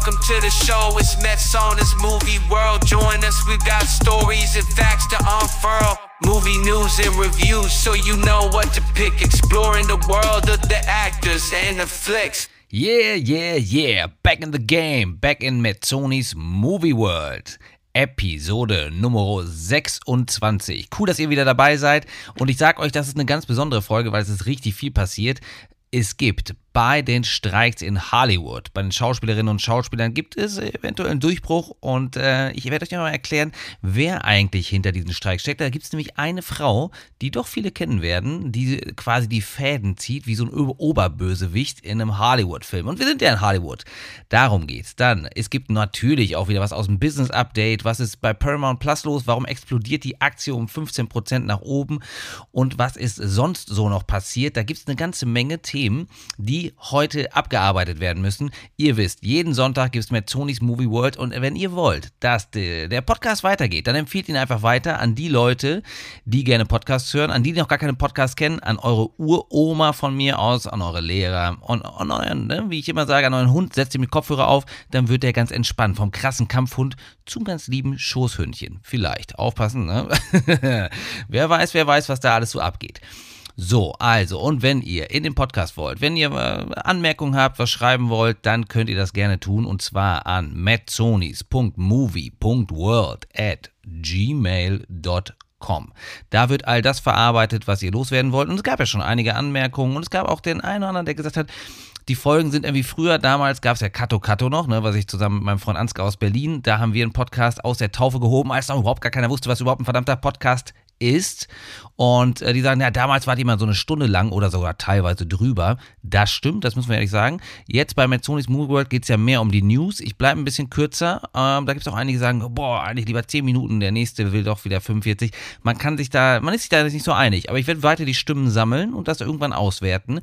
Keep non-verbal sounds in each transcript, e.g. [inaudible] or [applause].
Welcome to the show, it's Mets on this movie world. Join us, we got stories and facts to unfurl. Movie news and reviews, so you know what to pick. Exploring the world of the actors and the flicks. Yeah, yeah, yeah. Back in the game. Back in Mezzoni's Movie World. Episode Nummer 26. Cool, dass ihr wieder dabei seid. Und ich sag euch, das ist eine ganz besondere Folge, weil es ist richtig viel passiert. Es gibt bei den Streiks in Hollywood, bei den Schauspielerinnen und Schauspielern gibt es eventuell einen Durchbruch und äh, ich werde euch mal erklären, wer eigentlich hinter diesen Streik steckt. Da gibt es nämlich eine Frau, die doch viele kennen werden, die quasi die Fäden zieht, wie so ein Oberbösewicht in einem Hollywood-Film. Und wir sind ja in Hollywood. Darum geht's. Dann, es gibt natürlich auch wieder was aus dem Business-Update. Was ist bei Paramount Plus los? Warum explodiert die Aktie um 15% nach oben? Und was ist sonst so noch passiert? Da gibt es eine ganze Menge Themen, die heute abgearbeitet werden müssen. Ihr wisst, jeden Sonntag gibt es mehr Tonys Movie World und wenn ihr wollt, dass der Podcast weitergeht, dann empfiehlt ihn einfach weiter an die Leute, die gerne Podcasts hören, an die, die noch gar keine Podcasts kennen, an eure Uroma von mir aus, an eure Lehrer und an euren, ne, wie ich immer sage, an euren Hund, setzt ihr mit Kopfhörer auf, dann wird der ganz entspannt vom krassen Kampfhund zum ganz lieben Schoßhündchen. Vielleicht. Aufpassen, ne? [laughs] wer weiß, wer weiß, was da alles so abgeht. So, also, und wenn ihr in den Podcast wollt, wenn ihr äh, Anmerkungen habt, was schreiben wollt, dann könnt ihr das gerne tun und zwar an mattsonis.movie.world at gmail.com. Da wird all das verarbeitet, was ihr loswerden wollt. Und es gab ja schon einige Anmerkungen und es gab auch den einen oder anderen, der gesagt hat, die Folgen sind irgendwie früher, damals gab es ja Kato Kato noch, ne, was ich zusammen mit meinem Freund Ansgar aus Berlin, da haben wir einen Podcast aus der Taufe gehoben, als noch überhaupt gar keiner wusste, was überhaupt ein verdammter Podcast ist. Und äh, die sagen, ja, damals war die mal so eine Stunde lang oder sogar teilweise drüber. Das stimmt, das müssen wir ehrlich sagen. Jetzt bei Metzonis Movie World geht es ja mehr um die News. Ich bleibe ein bisschen kürzer. Ähm, da gibt es auch einige, die sagen, boah, eigentlich lieber 10 Minuten, der nächste will doch wieder 45. Man kann sich da, man ist sich da nicht so einig. Aber ich werde weiter die Stimmen sammeln und das irgendwann auswerten.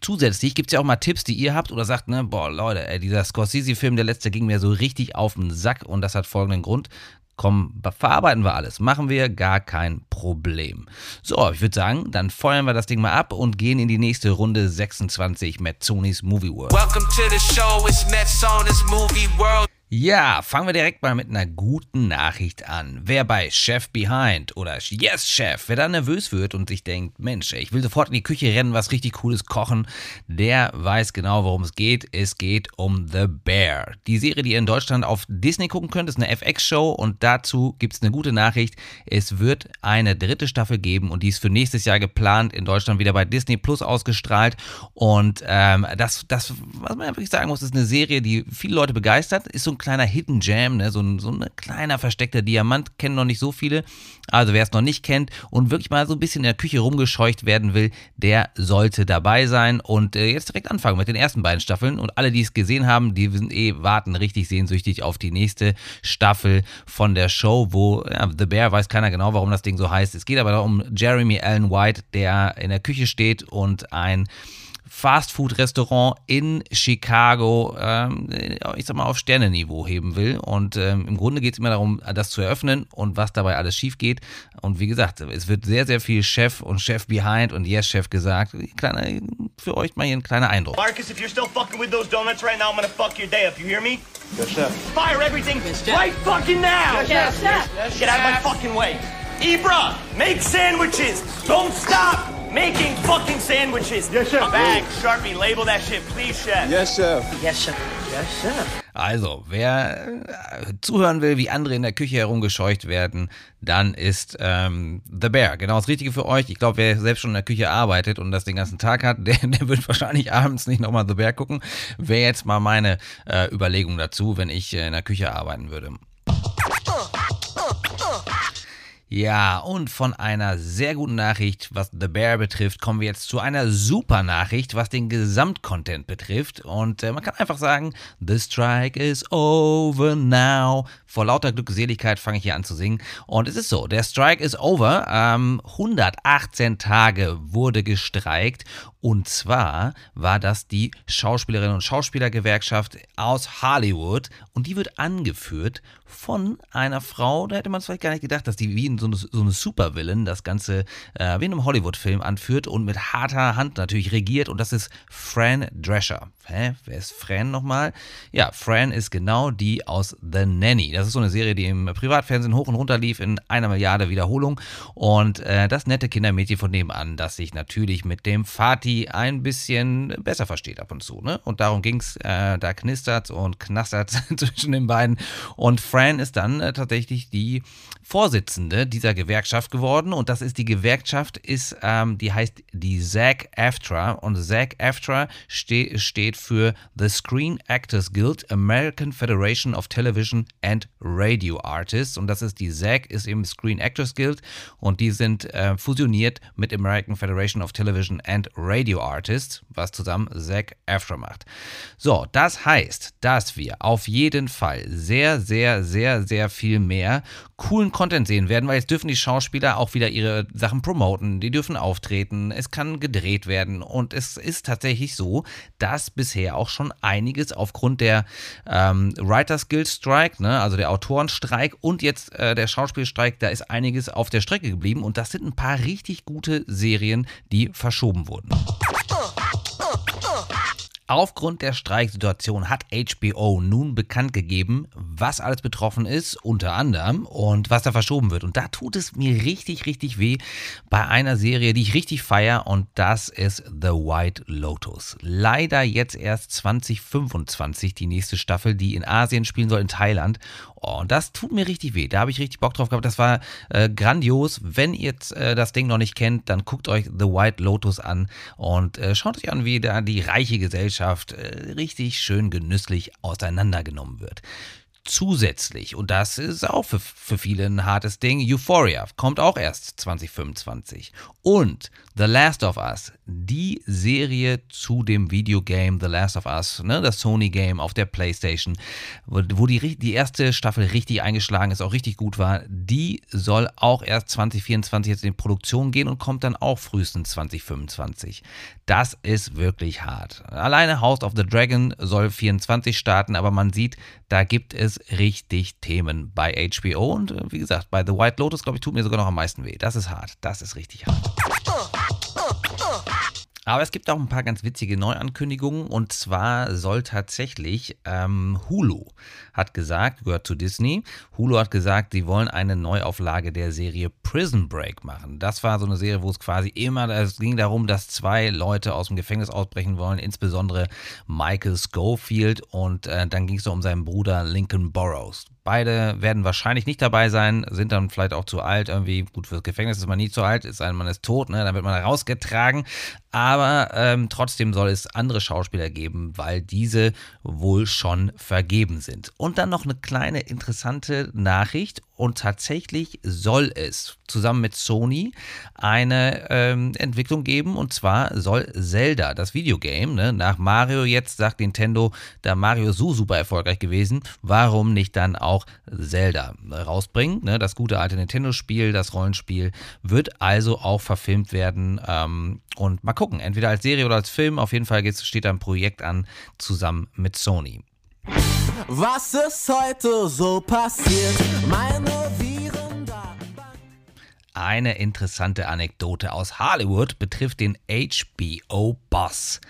Zusätzlich gibt es ja auch mal Tipps, die ihr habt oder sagt, ne, boah, Leute, ey, dieser Scorsese-Film, der letzte, ging mir so richtig auf den Sack und das hat folgenden Grund. Komm, verarbeiten wir alles. Machen wir gar kein Problem. So, ich würde sagen, dann feuern wir das Ding mal ab und gehen in die nächste Runde 26 Metzonis Movie World. Welcome to the show, it's Metzonis Movie World. Ja, fangen wir direkt mal mit einer guten Nachricht an. Wer bei Chef Behind oder Yes Chef, wer da nervös wird und sich denkt, Mensch, ich will sofort in die Küche rennen, was richtig cooles kochen, der weiß genau, worum es geht. Es geht um The Bear. Die Serie, die ihr in Deutschland auf Disney gucken könnt, ist eine FX-Show und dazu gibt es eine gute Nachricht. Es wird eine dritte Staffel geben und die ist für nächstes Jahr geplant, in Deutschland wieder bei Disney Plus ausgestrahlt. Und ähm, das, das, was man wirklich sagen muss, ist eine Serie, die viele Leute begeistert, ist so ein kleiner Hidden Jam, ne? so, ein, so ein kleiner versteckter Diamant, kennen noch nicht so viele. Also wer es noch nicht kennt und wirklich mal so ein bisschen in der Küche rumgescheucht werden will, der sollte dabei sein und äh, jetzt direkt anfangen mit den ersten beiden Staffeln. Und alle, die es gesehen haben, die sind eh warten richtig sehnsüchtig auf die nächste Staffel von der Show, wo ja, The Bear weiß keiner genau, warum das Ding so heißt. Es geht aber um Jeremy Allen White, der in der Küche steht und ein Fastfood-Restaurant in Chicago, ähm, ich sag mal, auf Sternenniveau heben will. Und ähm, im Grunde geht es immer darum, das zu eröffnen und was dabei alles schief geht. Und wie gesagt, es wird sehr, sehr viel Chef und Chef behind und Yes Chef gesagt. Kleiner, für euch mal hier ein kleiner Eindruck. Marcus, if you're still fucking with those donuts right now, I'm gonna fuck your day up. You hear me? Yes, Chef. Fire everything yes, right fucking now! Yes, Chef. Yes, Chef. Get out of my fucking way. Ibra, make sandwiches. Don't stop. Making fucking sandwiches. Yes, chef. Bag, Sharpie, label that shit, please, chef. Yes, chef. Yes, chef. Yes, chef. Also, wer äh, zuhören will, wie andere in der Küche herumgescheucht werden, dann ist ähm, The Bear genau das Richtige für euch. Ich glaube, wer selbst schon in der Küche arbeitet und das den ganzen Tag hat, [laughs] der, der wird wahrscheinlich abends nicht nochmal The Bear gucken. Wäre jetzt mal meine äh, Überlegung dazu, wenn ich äh, in der Küche arbeiten würde. Ja, und von einer sehr guten Nachricht, was The Bear betrifft, kommen wir jetzt zu einer super Nachricht, was den Gesamtcontent betrifft. Und äh, man kann einfach sagen, The Strike is over now. Vor lauter Glückseligkeit fange ich hier an zu singen. Und es ist so, der Strike is over. Ähm, 118 Tage wurde gestreikt. Und zwar war das die Schauspielerinnen und Schauspielergewerkschaft aus Hollywood. Und die wird angeführt von einer Frau, da hätte man es vielleicht gar nicht gedacht, dass die wie in bisschen so eine, so eine Supervillain das Ganze äh, wie in einem Hollywood-Film anführt und mit harter Hand natürlich regiert und das ist Fran Drescher. Hä? Wer ist Fran nochmal? Ja, Fran ist genau die aus The Nanny. Das ist so eine Serie, die im Privatfernsehen hoch und runter lief in einer Milliarde Wiederholung. Und äh, das nette Kindermädchen von nebenan, das sich natürlich mit dem Fatih ein bisschen besser versteht ab und zu. Ne? Und darum ging es. Äh, da knistert und knastert [laughs] zwischen den beiden. Und Fran ist dann äh, tatsächlich die Vorsitzende dieser Gewerkschaft geworden. Und das ist die Gewerkschaft, ist, ähm, die heißt die SAG-AFTRA. Und SAG-AFTRA ste steht für The Screen Actors Guild, American Federation of Television and Radio Artists. Und das ist die SAG, ist eben Screen Actors Guild. Und die sind äh, fusioniert mit American Federation of Television and Radio Artists, was zusammen SAG-AFTRA macht. So, das heißt, dass wir auf jeden Fall sehr, sehr, sehr, sehr viel mehr coolen Content sehen werden, weil jetzt dürfen die Schauspieler auch wieder ihre Sachen promoten, die dürfen auftreten, es kann gedreht werden. Und es ist tatsächlich so, dass bisher auch schon einiges aufgrund der ähm, Writers Guild Strike, ne, also der Autorenstreik und jetzt äh, der Schauspielstreik, da ist einiges auf der Strecke geblieben. Und das sind ein paar richtig gute Serien, die verschoben wurden. Aufgrund der Streiksituation hat HBO nun bekannt gegeben, was alles betroffen ist, unter anderem, und was da verschoben wird. Und da tut es mir richtig, richtig weh bei einer Serie, die ich richtig feiere, und das ist The White Lotus. Leider jetzt erst 2025 die nächste Staffel, die in Asien spielen soll, in Thailand. Oh, und das tut mir richtig weh. Da habe ich richtig Bock drauf gehabt. Das war äh, grandios. Wenn ihr jetzt äh, das Ding noch nicht kennt, dann guckt euch The White Lotus an und äh, schaut euch an, wie da die reiche Gesellschaft äh, richtig schön genüsslich auseinandergenommen wird zusätzlich, und das ist auch für, für viele ein hartes Ding, Euphoria kommt auch erst 2025. Und The Last of Us, die Serie zu dem Videogame The Last of Us, ne, das Sony-Game auf der PlayStation, wo, wo die, die erste Staffel richtig eingeschlagen ist, auch richtig gut war, die soll auch erst 2024 jetzt in Produktion gehen und kommt dann auch frühestens 2025. Das ist wirklich hart. Alleine House of the Dragon soll 24 starten, aber man sieht, da gibt es richtig Themen bei HBO und äh, wie gesagt, bei The White Lotus, glaube ich, tut mir sogar noch am meisten weh. Das ist hart. Das ist richtig hart. Aber es gibt auch ein paar ganz witzige Neuankündigungen und zwar soll tatsächlich ähm, Hulu hat gesagt, gehört zu Disney, Hulu hat gesagt, sie wollen eine Neuauflage der Serie Prison Break machen. Das war so eine Serie, wo es quasi immer, es ging darum, dass zwei Leute aus dem Gefängnis ausbrechen wollen, insbesondere Michael Schofield und äh, dann ging es so um seinen Bruder Lincoln Burrows. Beide werden wahrscheinlich nicht dabei sein, sind dann vielleicht auch zu alt. Irgendwie, gut, fürs Gefängnis ist man nie zu alt, ist ein Mann ist tot, ne? dann wird man rausgetragen. Aber ähm, trotzdem soll es andere Schauspieler geben, weil diese wohl schon vergeben sind. Und dann noch eine kleine interessante Nachricht. Und tatsächlich soll es zusammen mit Sony eine ähm, Entwicklung geben. Und zwar soll Zelda, das Videogame, ne, nach Mario jetzt sagt Nintendo, da Mario so super erfolgreich gewesen, warum nicht dann auch Zelda rausbringen? Ne? Das gute alte Nintendo-Spiel, das Rollenspiel, wird also auch verfilmt werden. Ähm, und mal gucken, entweder als Serie oder als Film. Auf jeden Fall steht da ein Projekt an, zusammen mit Sony. Was ist heute so passiert? Meine. Eine interessante Anekdote aus Hollywood betrifft den HBO-Boss.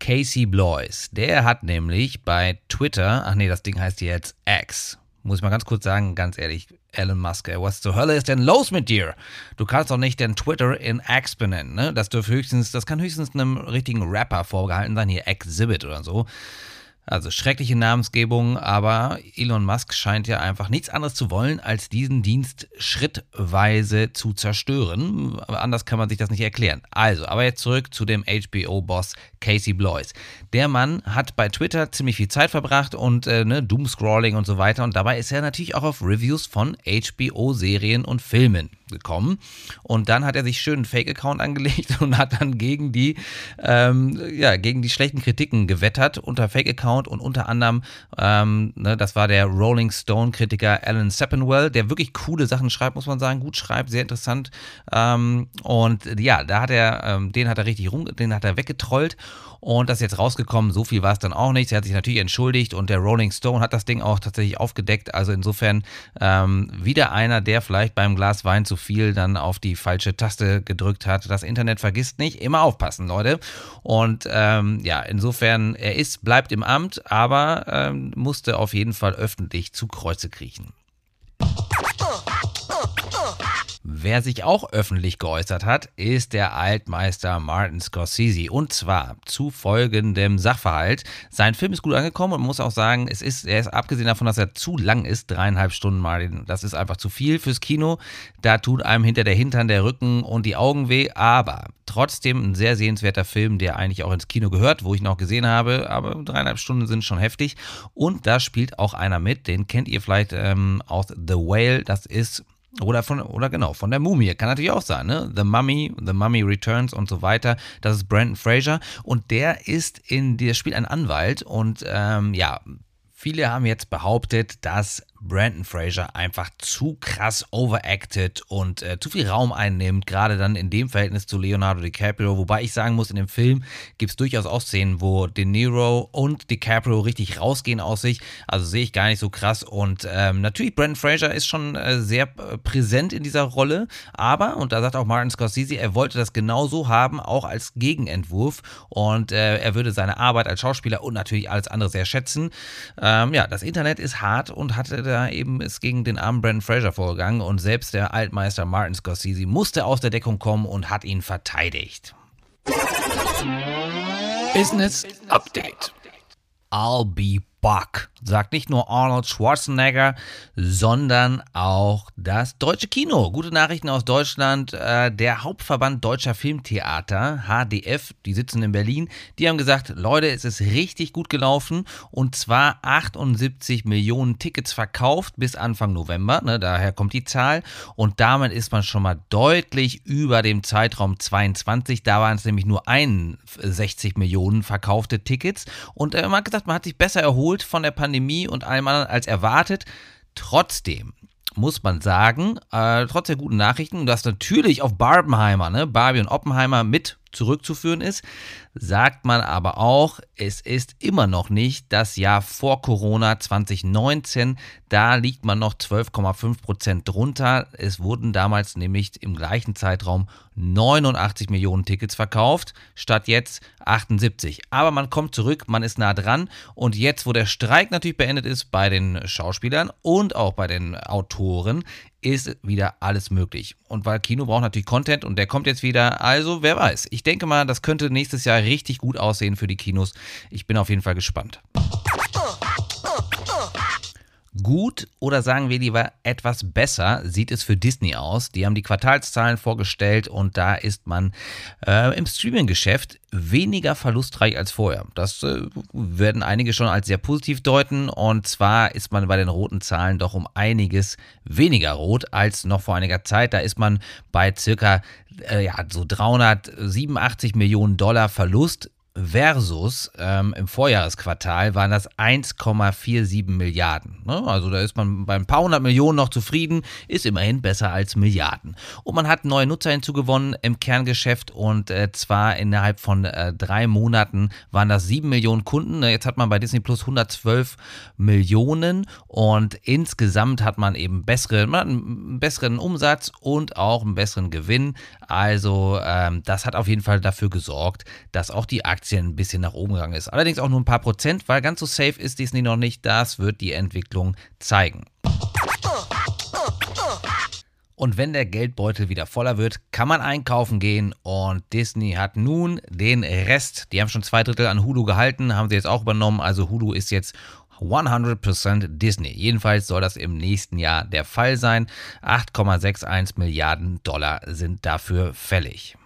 Casey Blois. Der hat nämlich bei Twitter, ach nee, das Ding heißt jetzt X. Muss ich mal ganz kurz sagen, ganz ehrlich, Elon Musk, was zur Hölle ist denn los mit dir? Du kannst doch nicht den Twitter in X benennen, ne? Das dürfte höchstens, das kann höchstens einem richtigen Rapper vorgehalten sein, hier Exhibit oder so. Also schreckliche Namensgebung, aber Elon Musk scheint ja einfach nichts anderes zu wollen, als diesen Dienst schrittweise zu zerstören. Anders kann man sich das nicht erklären. Also, aber jetzt zurück zu dem HBO-Boss Casey Blois. Der Mann hat bei Twitter ziemlich viel Zeit verbracht und äh, ne, Doomscrolling und so weiter. Und dabei ist er natürlich auch auf Reviews von HBO-Serien und Filmen gekommen. Und dann hat er sich schön einen Fake-Account angelegt [laughs] und hat dann gegen die, ähm, ja, gegen die schlechten Kritiken gewettert unter Fake-Account und unter anderem, ähm, ne, das war der Rolling Stone-Kritiker Alan Sepinwell, der wirklich coole Sachen schreibt, muss man sagen, gut schreibt, sehr interessant. Ähm, und ja, da hat er, ähm, den hat er richtig rum, den hat er weggetrollt. Und das ist jetzt rausgekommen, so viel war es dann auch nicht. Er hat sich natürlich entschuldigt und der Rolling Stone hat das Ding auch tatsächlich aufgedeckt. Also insofern ähm, wieder einer, der vielleicht beim Glas Wein zu viel dann auf die falsche Taste gedrückt hat. Das Internet vergisst nicht. Immer aufpassen, Leute. Und ähm, ja, insofern, er ist, bleibt im Amt, aber ähm, musste auf jeden Fall öffentlich zu Kreuze kriechen. Wer sich auch öffentlich geäußert hat, ist der Altmeister Martin Scorsese. Und zwar zu folgendem Sachverhalt. Sein Film ist gut angekommen und muss auch sagen, es ist, er ist abgesehen davon, dass er zu lang ist, dreieinhalb Stunden Martin. Das ist einfach zu viel fürs Kino. Da tut einem hinter der Hintern, der Rücken und die Augen weh. Aber trotzdem ein sehr sehenswerter Film, der eigentlich auch ins Kino gehört, wo ich noch gesehen habe. Aber dreieinhalb Stunden sind schon heftig. Und da spielt auch einer mit, den kennt ihr vielleicht ähm, aus The Whale. Das ist oder von, oder genau, von der Mumie. Kann natürlich auch sein, ne? The Mummy, The Mummy Returns und so weiter. Das ist Brandon Fraser. Und der ist in, der spielt einen Anwalt und ähm, ja, viele haben jetzt behauptet, dass Brandon Fraser einfach zu krass overacted und äh, zu viel Raum einnimmt, gerade dann in dem Verhältnis zu Leonardo DiCaprio. Wobei ich sagen muss, in dem Film gibt es durchaus auch Szenen, wo De Niro und DiCaprio richtig rausgehen aus sich. Also sehe ich gar nicht so krass. Und ähm, natürlich, Brandon Fraser ist schon äh, sehr äh, präsent in dieser Rolle. Aber, und da sagt auch Martin Scorsese, er wollte das genauso haben, auch als Gegenentwurf. Und äh, er würde seine Arbeit als Schauspieler und natürlich alles andere sehr schätzen. Ähm, ja, das Internet ist hart und hatte da eben ist gegen den armen Brandon Fraser vorgegangen und selbst der Altmeister Martin Scorsese musste aus der Deckung kommen und hat ihn verteidigt. Business Update. I'll be back sagt nicht nur Arnold Schwarzenegger, sondern auch das deutsche Kino. Gute Nachrichten aus Deutschland. Äh, der Hauptverband Deutscher Filmtheater, HDF, die sitzen in Berlin, die haben gesagt, Leute, es ist richtig gut gelaufen und zwar 78 Millionen Tickets verkauft bis Anfang November. Ne, daher kommt die Zahl und damit ist man schon mal deutlich über dem Zeitraum 22. Da waren es nämlich nur 61 Millionen verkaufte Tickets und äh, man hat gesagt, man hat sich besser erholt von der Pandemie Pandemie und allem anderen als erwartet. Trotzdem muss man sagen, äh, trotz der guten Nachrichten, dass natürlich auf Barbenheimer, ne, Barbie und Oppenheimer mit zurückzuführen ist, sagt man aber auch, es ist immer noch nicht das Jahr vor Corona 2019. Da liegt man noch 12,5 Prozent drunter. Es wurden damals nämlich im gleichen Zeitraum 89 Millionen Tickets verkauft, statt jetzt 78. Aber man kommt zurück, man ist nah dran. Und jetzt, wo der Streik natürlich beendet ist bei den Schauspielern und auch bei den Autoren, ist wieder alles möglich. Und weil Kino braucht natürlich Content und der kommt jetzt wieder. Also, wer weiß. Ich denke mal, das könnte nächstes Jahr richtig gut aussehen für die Kinos. Ich bin auf jeden Fall gespannt gut oder sagen wir lieber etwas besser sieht es für Disney aus. Die haben die Quartalszahlen vorgestellt und da ist man äh, im Streaming-Geschäft weniger verlustreich als vorher. Das äh, werden einige schon als sehr positiv deuten und zwar ist man bei den roten Zahlen doch um einiges weniger rot als noch vor einiger Zeit. Da ist man bei circa äh, ja, so 387 Millionen Dollar Verlust versus ähm, im Vorjahresquartal waren das 1,47 Milliarden. Ne? Also da ist man bei ein paar hundert Millionen noch zufrieden, ist immerhin besser als Milliarden. Und man hat neue Nutzer hinzugewonnen im Kerngeschäft und äh, zwar innerhalb von äh, drei Monaten waren das sieben Millionen Kunden. Jetzt hat man bei Disney Plus 112 Millionen und insgesamt hat man eben bessere, man einen besseren Umsatz und auch einen besseren Gewinn. Also ähm, das hat auf jeden Fall dafür gesorgt, dass auch die Aktien Aktien ein bisschen nach oben gegangen ist. Allerdings auch nur ein paar Prozent, weil ganz so safe ist Disney noch nicht. Das wird die Entwicklung zeigen. Und wenn der Geldbeutel wieder voller wird, kann man einkaufen gehen. Und Disney hat nun den Rest. Die haben schon zwei Drittel an Hulu gehalten, haben sie jetzt auch übernommen. Also Hulu ist jetzt 100% Disney. Jedenfalls soll das im nächsten Jahr der Fall sein. 8,61 Milliarden Dollar sind dafür fällig.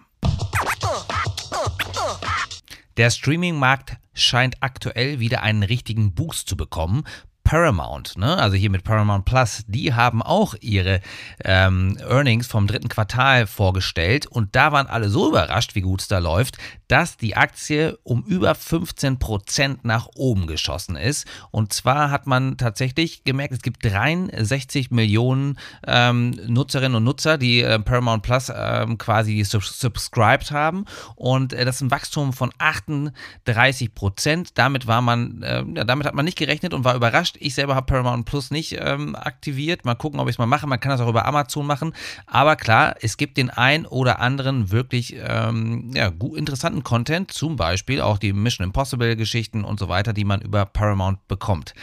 Der Streaming-Markt scheint aktuell wieder einen richtigen Boost zu bekommen. Paramount, ne? also hier mit Paramount Plus, die haben auch ihre ähm, Earnings vom dritten Quartal vorgestellt und da waren alle so überrascht, wie gut es da läuft, dass die Aktie um über 15 Prozent nach oben geschossen ist. Und zwar hat man tatsächlich gemerkt, es gibt 63 Millionen ähm, Nutzerinnen und Nutzer, die äh, Paramount Plus ähm, quasi sub subscribed haben. Und äh, das ist ein Wachstum von 38 Prozent. Damit war man, äh, damit hat man nicht gerechnet und war überrascht. Ich selber habe Paramount Plus nicht ähm, aktiviert. Mal gucken, ob ich es mal mache. Man kann das auch über Amazon machen. Aber klar, es gibt den ein oder anderen wirklich ähm, ja, interessanten Content, zum Beispiel auch die Mission Impossible Geschichten und so weiter, die man über Paramount bekommt.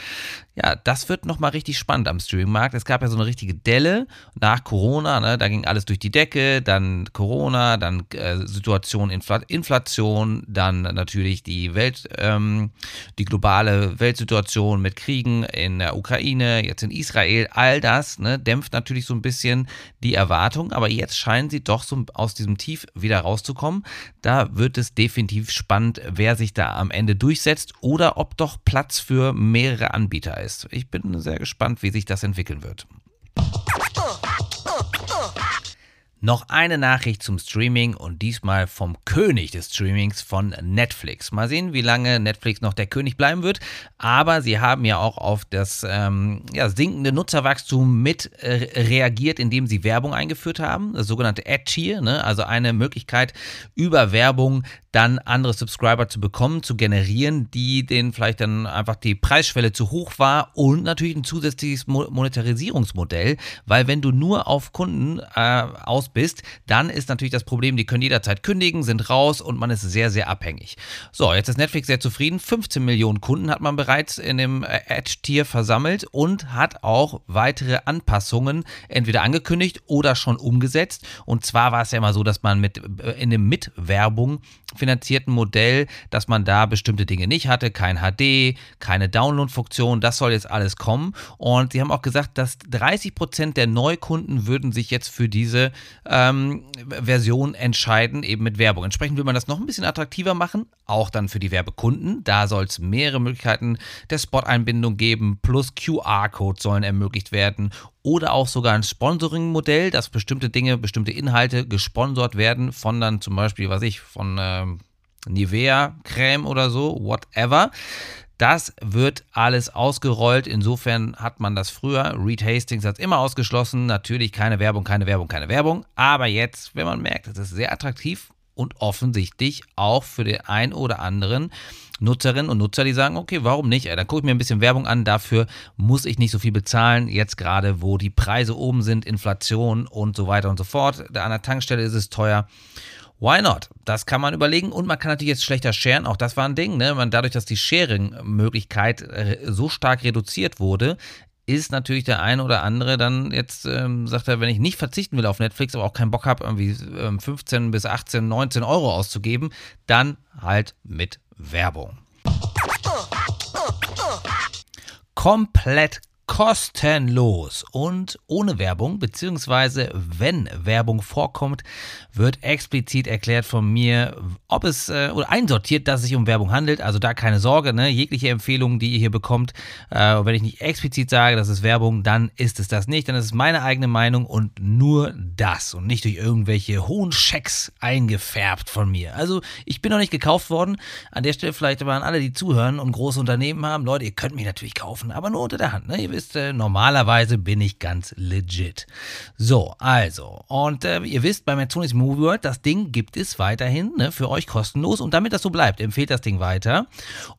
Ja, das wird nochmal richtig spannend am Streaming-Markt. Es gab ja so eine richtige Delle nach Corona, ne? da ging alles durch die Decke, dann Corona, dann äh, Situation Infl Inflation, dann natürlich die Welt, ähm, die globale Weltsituation mit Kriegen in der Ukraine, jetzt in Israel, all das ne, dämpft natürlich so ein bisschen die Erwartung, aber jetzt scheinen sie doch so aus diesem Tief wieder rauszukommen. Da wird es definitiv spannend, wer sich da am Ende durchsetzt oder ob doch Platz für mehrere Anbieter ist. Ich bin sehr gespannt, wie sich das entwickeln wird. Noch eine Nachricht zum Streaming und diesmal vom König des Streamings von Netflix. Mal sehen, wie lange Netflix noch der König bleiben wird. Aber sie haben ja auch auf das ähm, ja, sinkende Nutzerwachstum mit äh, reagiert, indem sie Werbung eingeführt haben. Das sogenannte Ad-Tier, ne? also eine Möglichkeit, über Werbung dann andere Subscriber zu bekommen, zu generieren, die denen vielleicht dann einfach die Preisschwelle zu hoch war und natürlich ein zusätzliches Monetarisierungsmodell, weil wenn du nur auf Kunden äh, aus bist, dann ist natürlich das Problem, die können jederzeit kündigen, sind raus und man ist sehr, sehr abhängig. So, jetzt ist Netflix sehr zufrieden. 15 Millionen Kunden hat man bereits in dem äh, Edge-Tier versammelt und hat auch weitere Anpassungen entweder angekündigt oder schon umgesetzt. Und zwar war es ja immer so, dass man mit äh, in dem Mitwerbung finanzierten Modell, dass man da bestimmte Dinge nicht hatte, kein HD, keine Download-Funktion, das soll jetzt alles kommen. Und sie haben auch gesagt, dass 30 Prozent der Neukunden würden sich jetzt für diese ähm, Version entscheiden, eben mit Werbung. Entsprechend will man das noch ein bisschen attraktiver machen, auch dann für die Werbekunden. Da soll es mehrere Möglichkeiten der Spot-Einbindung geben, plus QR-Codes sollen ermöglicht werden oder auch sogar ein Sponsoring-Modell, dass bestimmte Dinge, bestimmte Inhalte gesponsert werden von dann zum Beispiel, was ich, von ähm, Nivea Creme oder so, whatever. Das wird alles ausgerollt. Insofern hat man das früher. Reed Hastings hat es immer ausgeschlossen. Natürlich keine Werbung, keine Werbung, keine Werbung. Aber jetzt, wenn man merkt, es ist sehr attraktiv und offensichtlich auch für den einen oder anderen Nutzerinnen und Nutzer, die sagen, okay, warum nicht? Dann gucke ich mir ein bisschen Werbung an, dafür muss ich nicht so viel bezahlen, jetzt gerade, wo die Preise oben sind, Inflation und so weiter und so fort. An der Tankstelle ist es teuer. Why not? Das kann man überlegen und man kann natürlich jetzt schlechter sharen, auch das war ein Ding, ne? Man, dadurch, dass die Sharing-Möglichkeit äh, so stark reduziert wurde, ist natürlich der eine oder andere dann jetzt, ähm, sagt er, wenn ich nicht verzichten will auf Netflix, aber auch keinen Bock habe, irgendwie ähm, 15 bis 18, 19 Euro auszugeben, dann halt mit Werbung. Komplett kostenlos und ohne Werbung, beziehungsweise wenn Werbung vorkommt, wird explizit erklärt von mir, ob es äh, oder einsortiert, dass es sich um Werbung handelt. Also da keine Sorge, ne? jegliche Empfehlungen, die ihr hier bekommt, äh, wenn ich nicht explizit sage, das ist Werbung, dann ist es das nicht, dann ist es meine eigene Meinung und nur das und nicht durch irgendwelche hohen Schecks eingefärbt von mir. Also ich bin noch nicht gekauft worden. An der Stelle vielleicht aber an alle, die zuhören und große Unternehmen haben, Leute, ihr könnt mich natürlich kaufen, aber nur unter der Hand. Ne? Ihr wisst, äh, normalerweise bin ich ganz legit. So, also, und äh, ihr wisst, bei Metzonis Movie World, das Ding gibt es weiterhin ne, für euch kostenlos. Und damit das so bleibt, empfehlt das Ding weiter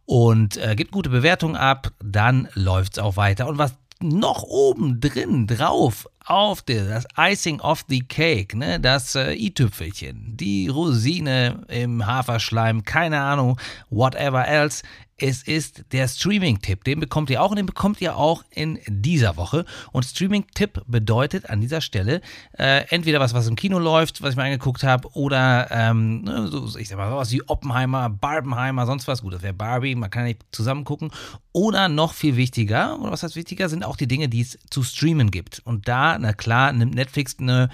und äh, gibt gute Bewertungen ab, dann läuft es auch weiter. Und was noch oben drin drauf auf der, das Icing of the Cake, ne, das äh, i-Tüpfelchen, die Rosine im Haferschleim, keine Ahnung, whatever else, es ist der Streaming-Tipp. Den bekommt ihr auch und den bekommt ihr auch in dieser Woche. Und Streaming-Tipp bedeutet an dieser Stelle äh, entweder was, was im Kino läuft, was ich mir angeguckt habe, oder ähm, ne, so, ich sag mal, sowas wie Oppenheimer, Barbenheimer, sonst was. Gut, das wäre Barbie, man kann nicht zusammen gucken. Oder noch viel wichtiger, oder was heißt wichtiger, sind auch die Dinge, die es zu streamen gibt. Und da, na klar, nimmt Netflix eine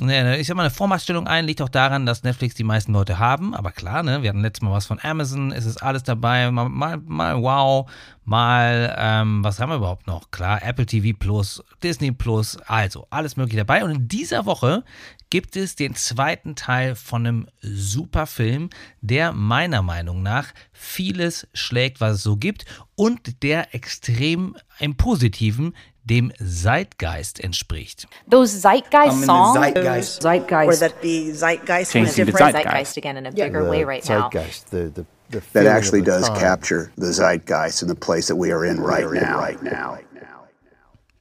ne, ich sag mal, eine Vormachtstellung ein, liegt auch daran, dass Netflix die meisten Leute haben. Aber klar, ne, wir hatten letztes Mal was von Amazon, es ist alles dabei. Mal, mal, mal wow, mal, ähm, was haben wir überhaupt noch? Klar, Apple TV Plus, Disney Plus, also alles mögliche dabei. Und in dieser Woche gibt es den zweiten Teil von einem super Film, der meiner Meinung nach vieles schlägt, was es so gibt und der extrem im Positiven dem Zeitgeist entspricht. Those Zeitgeist songs, zeitgeist. Zeitgeist. Or that the zeitgeist Changing was the different. zeitgeist. again in a Yeah. bigger way right now. zeitgeist, the, the, the that actually does time. capture the zeitgeist and the place that we are in right now. Right now.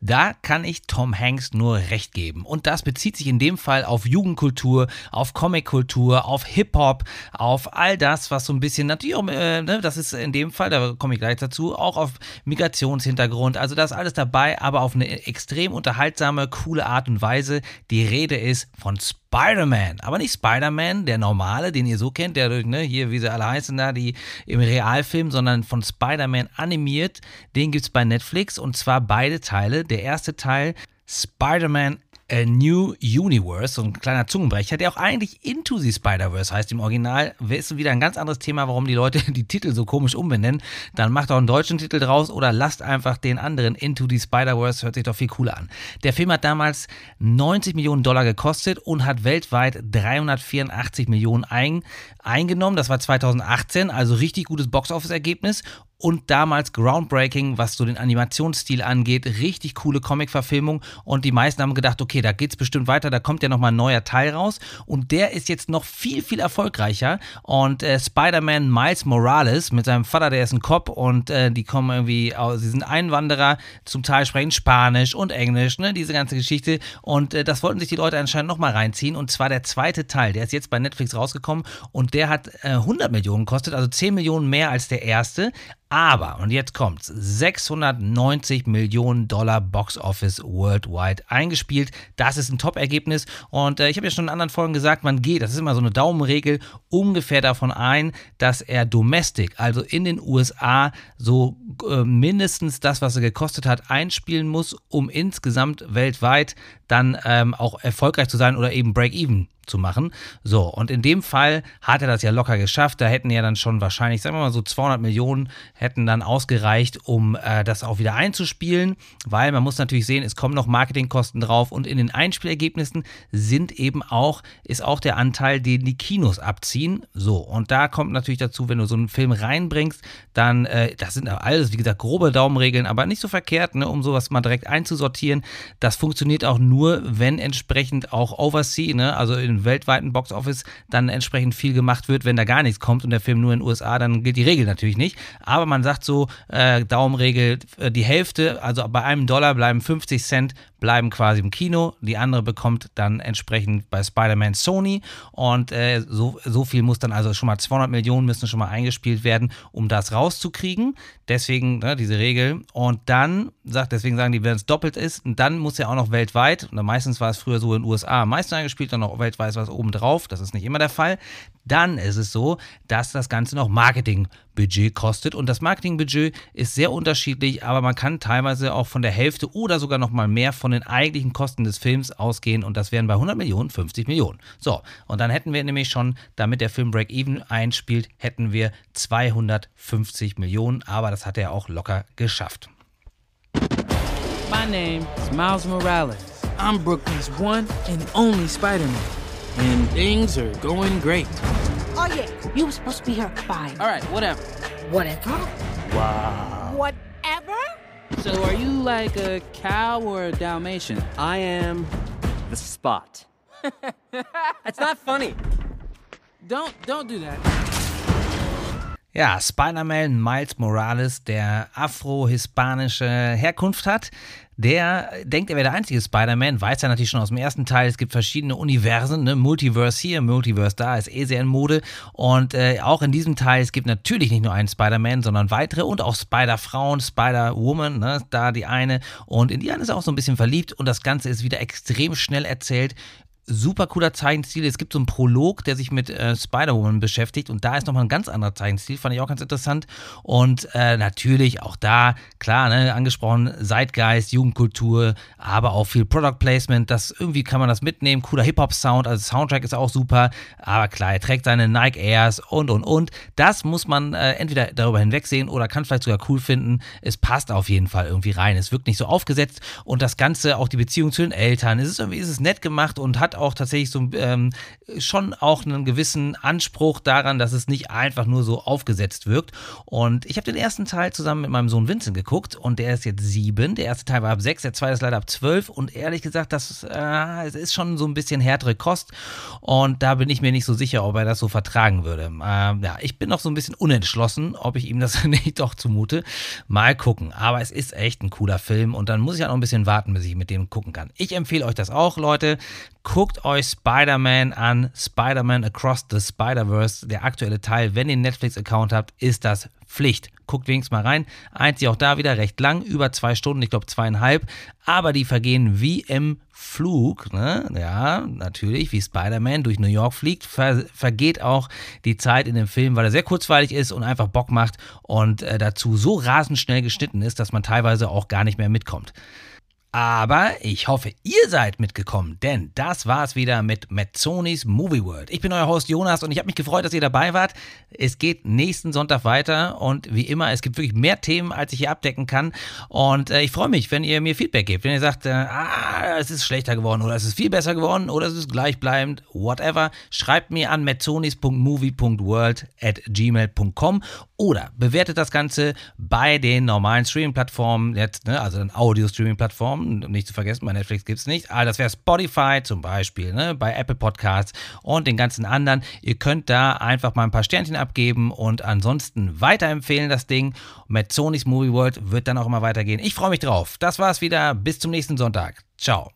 Da kann ich Tom Hanks nur recht geben. Und das bezieht sich in dem Fall auf Jugendkultur, auf Comickultur, auf Hip-Hop, auf all das, was so ein bisschen natürlich äh, ne, das ist in dem Fall, da komme ich gleich dazu, auch auf Migrationshintergrund. Also da ist alles dabei, aber auf eine extrem unterhaltsame, coole Art und Weise. Die Rede ist von Spider-Man. Aber nicht Spider-Man, der normale, den ihr so kennt, der ne, hier, wie sie alle heißen da, die im Realfilm, sondern von Spider-Man animiert. Den gibt es bei Netflix und zwar beide Teile. Der erste Teil, Spider-Man A New Universe, so ein kleiner Zungenbrecher, der auch eigentlich Into the Spider-Verse heißt im Original. Ist wieder ein ganz anderes Thema, warum die Leute [laughs] die Titel so komisch umbenennen. Dann macht auch einen deutschen Titel draus oder lasst einfach den anderen Into the Spider-Verse, hört sich doch viel cooler an. Der Film hat damals 90 Millionen Dollar gekostet und hat weltweit 384 Millionen ein, eingenommen. Das war 2018, also richtig gutes Box-Office-Ergebnis und damals groundbreaking, was so den Animationsstil angeht. Richtig coole Comic-Verfilmung und die meisten haben gedacht, okay, da geht's bestimmt weiter, da kommt ja nochmal ein neuer Teil raus und der ist jetzt noch viel, viel erfolgreicher und äh, Spider-Man Miles Morales mit seinem Vater, der ist ein Cop und äh, die kommen irgendwie, aus, sie sind Einwanderer, zum Teil sprechen Spanisch und Englisch, ne, diese ganze Geschichte und äh, das wollten sich die Leute anscheinend nochmal reinziehen und zwar der zweite Teil, der ist jetzt bei Netflix rausgekommen und der hat äh, 100 Millionen gekostet, also 10 Millionen mehr als der erste, aber, und jetzt kommt's, 690 Millionen Dollar Box Office worldwide eingespielt. Das ist ein Top-Ergebnis. Und äh, ich habe ja schon in anderen Folgen gesagt, man geht, das ist immer so eine Daumenregel, ungefähr davon ein, dass er domestic, also in den USA, so äh, mindestens das, was er gekostet hat, einspielen muss, um insgesamt weltweit dann ähm, auch erfolgreich zu sein oder eben Break-Even zu machen. So, und in dem Fall hat er das ja locker geschafft. Da hätten ja dann schon wahrscheinlich, sagen wir mal so 200 Millionen hätten dann ausgereicht, um äh, das auch wieder einzuspielen, weil man muss natürlich sehen, es kommen noch Marketingkosten drauf und in den Einspielergebnissen sind eben auch, ist auch der Anteil, den die Kinos abziehen. So, und da kommt natürlich dazu, wenn du so einen Film reinbringst, dann, äh, das sind alles, wie gesagt, grobe Daumenregeln, aber nicht so verkehrt, ne, um sowas mal direkt einzusortieren. Das funktioniert auch nur, wenn entsprechend auch Oversea, ne, also in weltweiten Boxoffice dann entsprechend viel gemacht wird, wenn da gar nichts kommt und der Film nur in den USA, dann gilt die Regel natürlich nicht. Aber man sagt so, äh, Daumenregel, äh, die Hälfte, also bei einem Dollar bleiben 50 Cent, bleiben quasi im Kino. Die andere bekommt dann entsprechend bei Spider-Man Sony und äh, so, so viel muss dann also schon mal 200 Millionen müssen schon mal eingespielt werden, um das rauszukriegen. Deswegen ne, diese Regel. Und dann sagt, deswegen sagen die, wenn es doppelt ist, und dann muss ja auch noch weltweit, und meistens war es früher so in den USA am meisten eingespielt, dann noch weltweit was oben drauf. Das ist nicht immer der Fall. Dann ist es so, dass das Ganze noch Marketingbudget kostet. Und das Marketingbudget ist sehr unterschiedlich, aber man kann teilweise auch von der Hälfte oder sogar noch mal mehr von den eigentlichen Kosten des Films ausgehen. Und das wären bei 100 Millionen 50 Millionen. So, und dann hätten wir nämlich schon, damit der Film Break-Even einspielt, hätten wir 250 Millionen. Aber das hat er auch locker geschafft. My name is Miles Morales. I'm Brooklyn's one and only Spider-Man. And things are going great. Oh yeah, you were supposed to be here at five. All right, whatever. Whatever. Wow. Whatever. So are you like a cow or a Dalmatian? I am the spot. [laughs] That's not funny. Don't don't do that. Ja, Spider-Man Miles Morales, der afro-hispanische Herkunft hat, der denkt, er wäre der einzige Spider-Man, weiß er natürlich schon aus dem ersten Teil, es gibt verschiedene Universen, ne? Multiverse hier, Multiverse da, ist eh sehr in Mode. Und äh, auch in diesem Teil, es gibt natürlich nicht nur einen Spider-Man, sondern weitere und auch Spider-Frauen, Spider-Woman, ne? da die eine. Und in die eine ist er auch so ein bisschen verliebt und das Ganze ist wieder extrem schnell erzählt super cooler Zeichenstil. Es gibt so einen Prolog, der sich mit äh, Spider-Woman beschäftigt und da ist nochmal ein ganz anderer Zeichenstil, fand ich auch ganz interessant. Und äh, natürlich auch da, klar, ne, angesprochen, Zeitgeist, Jugendkultur, aber auch viel Product Placement. Das irgendwie kann man das mitnehmen. Cooler Hip-Hop-Sound, also Soundtrack ist auch super. Aber klar, er trägt seine Nike Airs und und und. Das muss man äh, entweder darüber hinwegsehen oder kann vielleicht sogar cool finden. Es passt auf jeden Fall irgendwie rein. Es wirkt nicht so aufgesetzt und das Ganze, auch die Beziehung zu den Eltern, es ist irgendwie ist es nett gemacht und hat auch tatsächlich so ähm, schon auch einen gewissen Anspruch daran, dass es nicht einfach nur so aufgesetzt wirkt. Und ich habe den ersten Teil zusammen mit meinem Sohn Vincent geguckt und der ist jetzt sieben. Der erste Teil war ab sechs, der zweite ist leider ab zwölf und ehrlich gesagt, das äh, ist schon so ein bisschen härtere Kost und da bin ich mir nicht so sicher, ob er das so vertragen würde. Ähm, ja, ich bin noch so ein bisschen unentschlossen, ob ich ihm das [laughs] nicht doch zumute. Mal gucken. Aber es ist echt ein cooler Film und dann muss ich ja noch ein bisschen warten, bis ich mit dem gucken kann. Ich empfehle euch das auch, Leute. Guckt euch Spider-Man an. Spider-Man Across the Spider-Verse, der aktuelle Teil. Wenn ihr einen Netflix-Account habt, ist das Pflicht. Guckt wenigstens mal rein. Einzig auch da wieder recht lang, über zwei Stunden, ich glaube zweieinhalb. Aber die vergehen wie im Flug. Ne? Ja, natürlich, wie Spider-Man durch New York fliegt, ver vergeht auch die Zeit in dem Film, weil er sehr kurzweilig ist und einfach Bock macht und äh, dazu so rasend schnell geschnitten ist, dass man teilweise auch gar nicht mehr mitkommt. Aber ich hoffe, ihr seid mitgekommen, denn das war's wieder mit Mazzonis Movie World. Ich bin euer Host Jonas und ich habe mich gefreut, dass ihr dabei wart. Es geht nächsten Sonntag weiter und wie immer, es gibt wirklich mehr Themen, als ich hier abdecken kann. Und äh, ich freue mich, wenn ihr mir Feedback gebt. Wenn ihr sagt, äh, ah, es ist schlechter geworden oder es ist viel besser geworden oder es ist gleichbleibend, whatever, schreibt mir an mazzonis.movie.world at gmail.com oder bewertet das Ganze bei den normalen Streaming-Plattformen, jetzt, ne, also den Audio-Streaming-Plattformen, nicht zu vergessen, bei Netflix gibt es nicht. Ah, das wäre Spotify zum Beispiel, ne, bei Apple Podcasts und den ganzen anderen. Ihr könnt da einfach mal ein paar Sternchen abgeben und ansonsten weiterempfehlen das Ding. Mit Sony's Movie World wird dann auch immer weitergehen. Ich freue mich drauf. Das war's wieder. Bis zum nächsten Sonntag. Ciao.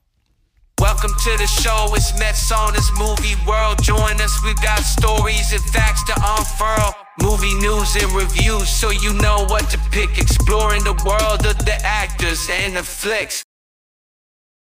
Welcome to the show, it's Mets on this movie world. Join us, we've got stories and facts to unfurl. Movie news and reviews, so you know what to pick. Exploring the world of the actors and the flicks.